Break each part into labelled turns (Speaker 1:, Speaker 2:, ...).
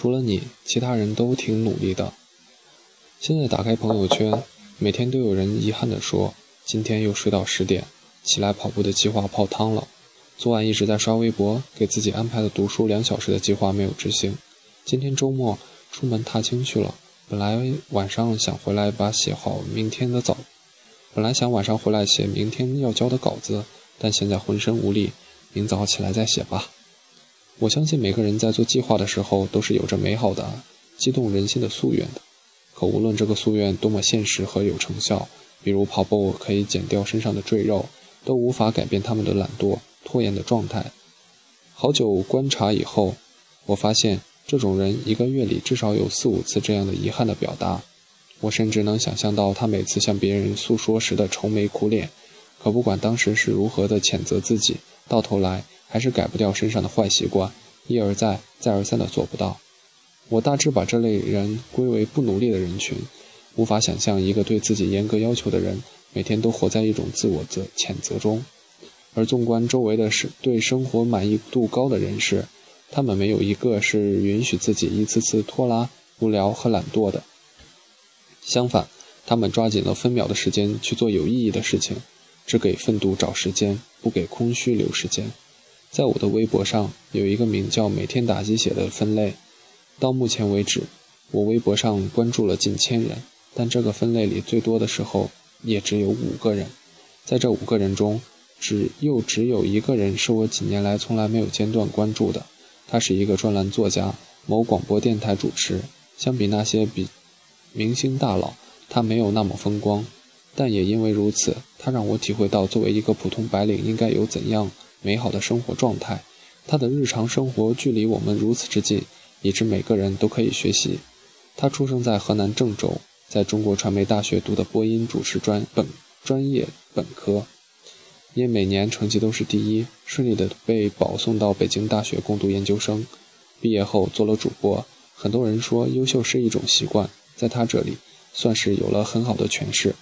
Speaker 1: 除了你，其他人都挺努力的。现在打开朋友圈，每天都有人遗憾地说：“今天又睡到十点，起来跑步的计划泡汤了。昨晚一直在刷微博，给自己安排的读书两小时的计划没有执行。今天周末出门踏青去了，本来晚上想回来把写好明天的早，本来想晚上回来写明天要交的稿子，但现在浑身无力，明早起来再写吧。”我相信每个人在做计划的时候都是有着美好的、激动人心的夙愿的。可无论这个夙愿多么现实和有成效，比如跑步可以减掉身上的赘肉，都无法改变他们的懒惰、拖延的状态。好久观察以后，我发现这种人一个月里至少有四五次这样的遗憾的表达。我甚至能想象到他每次向别人诉说时的愁眉苦脸。可不管当时是如何的谴责自己，到头来。还是改不掉身上的坏习惯，一而再、再而三的做不到。我大致把这类人归为不努力的人群，无法想象一个对自己严格要求的人，每天都活在一种自我责谴责中。而纵观周围的是对生活满意度高的人士，他们没有一个是允许自己一次次拖拉、无聊和懒惰的。相反，他们抓紧了分秒的时间去做有意义的事情，只给奋斗找时间，不给空虚留时间。在我的微博上有一个名叫“每天打鸡血”的分类，到目前为止，我微博上关注了近千人，但这个分类里最多的时候也只有五个人。在这五个人中，只又只有一个人是我几年来从来没有间断关注的，他是一个专栏作家，某广播电台主持。相比那些比明星大佬，他没有那么风光，但也因为如此，他让我体会到作为一个普通白领应该有怎样。美好的生活状态，他的日常生活距离我们如此之近，以致每个人都可以学习。他出生在河南郑州，在中国传媒大学读的播音主持专本专业本科，因每年成绩都是第一，顺利的被保送到北京大学攻读研究生。毕业后做了主播，很多人说优秀是一种习惯，在他这里算是有了很好的诠释。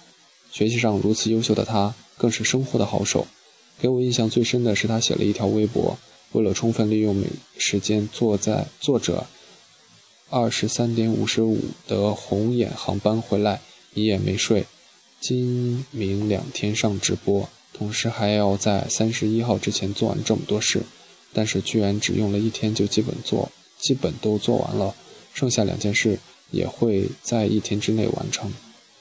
Speaker 1: 学习上如此优秀的他，更是生活的好手。给我印象最深的是，他写了一条微博，为了充分利用每时间，坐在作者二十三点五十五的红眼航班回来，一夜没睡，今明两天上直播，同时还要在三十一号之前做完这么多事，但是居然只用了一天就基本做，基本都做完了，剩下两件事也会在一天之内完成，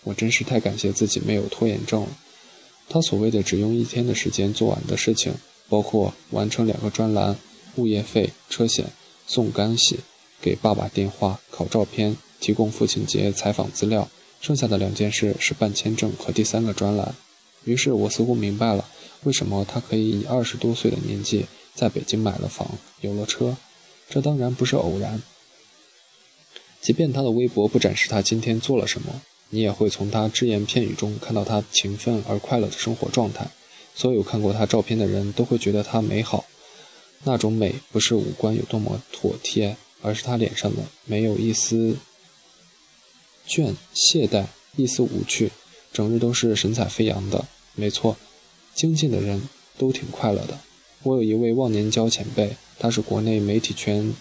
Speaker 1: 我真是太感谢自己没有拖延症了。他所谓的只用一天的时间做完的事情，包括完成两个专栏、物业费、车险、送干洗、给爸爸电话、考照片、提供父亲节采访资料。剩下的两件事是办签证和第三个专栏。于是我似乎明白了，为什么他可以以二十多岁的年纪在北京买了房、有了车。这当然不是偶然。即便他的微博不展示他今天做了什么。你也会从他只言片语中看到他勤奋而快乐的生活状态。所有看过他照片的人都会觉得他美好。那种美不是五官有多么妥帖，而是他脸上的没有一丝倦懈怠，一丝无趣，整日都是神采飞扬的。没错，精进的人都挺快乐的。我有一位忘年交前辈，他是国内媒体圈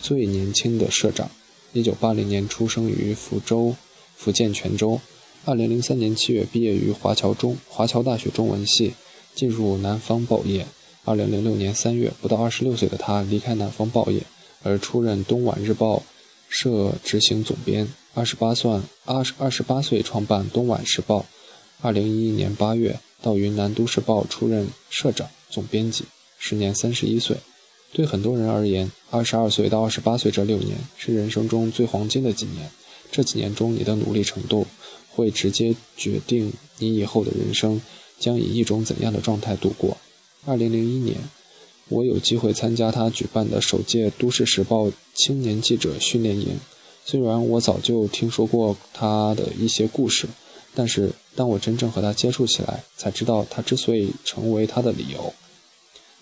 Speaker 1: 最年轻的社长，一九八零年出生于福州。福建泉州，二零零三年七月毕业于华侨中华侨大学中文系，进入南方报业。二零零六年三月，不到二十六岁的他离开南方报业，而出任东莞日报社执行总编。二十八岁二十二十八岁创办东莞时报。二零一一年八月到云南都市报出任社长、总编辑，时年三十一岁。对很多人而言，二十二岁到二十八岁这六年是人生中最黄金的几年。这几年中，你的努力程度会直接决定你以后的人生将以一种怎样的状态度过。二零零一年，我有机会参加他举办的首届《都市时报》青年记者训练营。虽然我早就听说过他的一些故事，但是当我真正和他接触起来，才知道他之所以成为他的理由。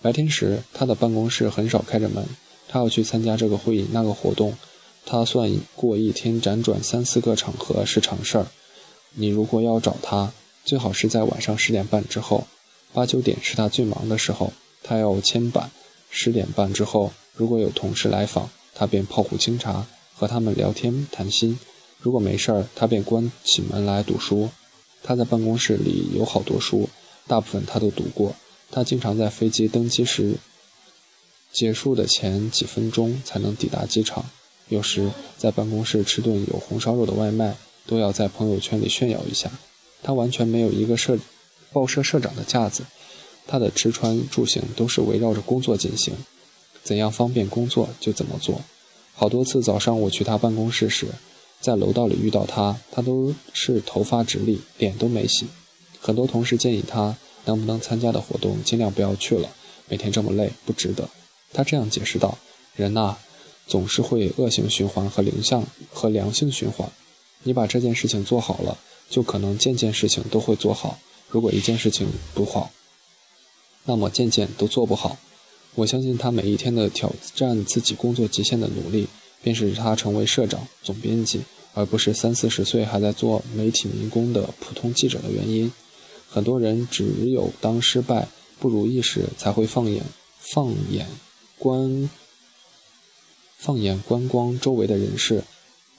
Speaker 1: 白天时，他的办公室很少开着门，他要去参加这个会议、那个活动。他算过一天辗转三四个场合是常事儿。你如果要找他，最好是在晚上十点半之后，八九点是他最忙的时候，他要签板。十点半之后，如果有同事来访，他便泡壶清茶，和他们聊天谈心。如果没事儿，他便关起门来读书。他在办公室里有好多书，大部分他都读过。他经常在飞机登机时结束的前几分钟才能抵达机场。有时在办公室吃顿有红烧肉的外卖，都要在朋友圈里炫耀一下。他完全没有一个社报社社长的架子。他的吃穿住行都是围绕着工作进行，怎样方便工作就怎么做。好多次早上我去他办公室时。在楼道里遇到他，他都是头发直立，脸都没洗。很多同事建议他能不能参加的活动尽量不要去了，每天这么累不值得。他这样解释道：“人呐，总是会恶性循环和良性和良性循环。你把这件事情做好了，就可能件件事情都会做好。如果一件事情不好，那么件件都做不好。我相信他每一天的挑战自己工作极限的努力。”便是他成为社长、总编辑，而不是三四十岁还在做媒体民工的普通记者的原因。很多人只有当失败、不如意时，才会放眼放眼观放眼观光周围的人事；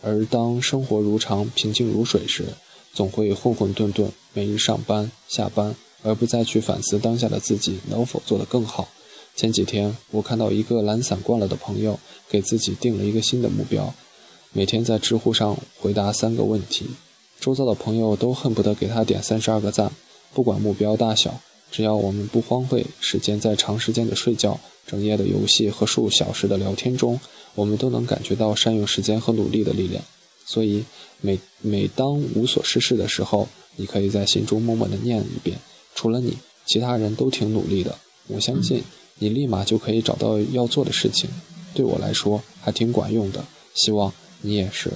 Speaker 1: 而当生活如常、平静如水时，总会混混沌沌，每日上班下班，而不再去反思当下的自己能否做得更好。前几天，我看到一个懒散惯了的朋友，给自己定了一个新的目标，每天在知乎上回答三个问题。周遭的朋友都恨不得给他点三十二个赞。不管目标大小，只要我们不荒废时间在长时间的睡觉、整夜的游戏和数小时的聊天中，我们都能感觉到善用时间和努力的力量。所以，每每当无所事事的时候，你可以在心中默默的念一遍：除了你，其他人都挺努力的。我相信。你立马就可以找到要做的事情，对我来说还挺管用的，希望你也是。